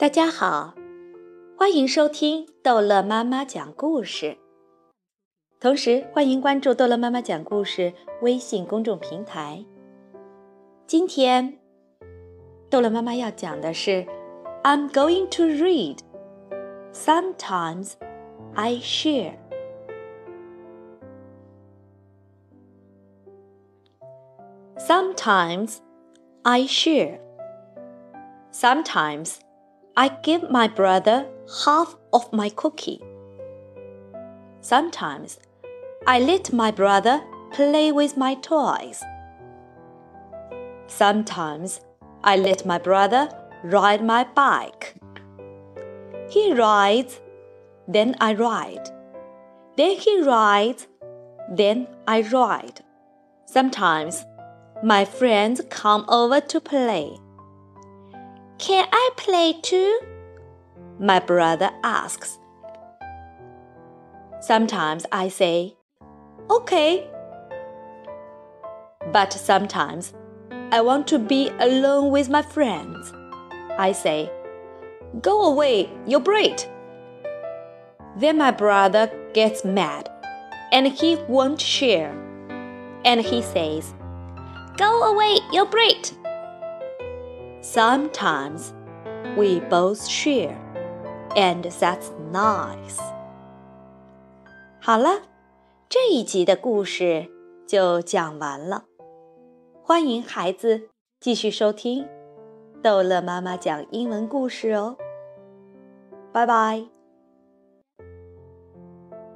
大家好，欢迎收听逗乐妈妈讲故事。同时，欢迎关注逗乐妈妈讲故事微信公众平台。今天，逗乐妈妈要讲的是：I'm going to read. Sometimes I share. Sometimes I share. Sometimes I give my brother half of my cookie. Sometimes I let my brother play with my toys. Sometimes I let my brother ride my bike. He rides, then I ride. Then he rides, then I ride. Sometimes my friends come over to play. Can I play too? My brother asks. Sometimes I say, Okay. But sometimes I want to be alone with my friends. I say, Go away, you're great. Then my brother gets mad and he won't share. And he says, Go away, you're great. Sometimes we both share, and that's nice. 好了，这一集的故事就讲完了。欢迎孩子继续收听逗乐妈妈讲英文故事哦。拜拜。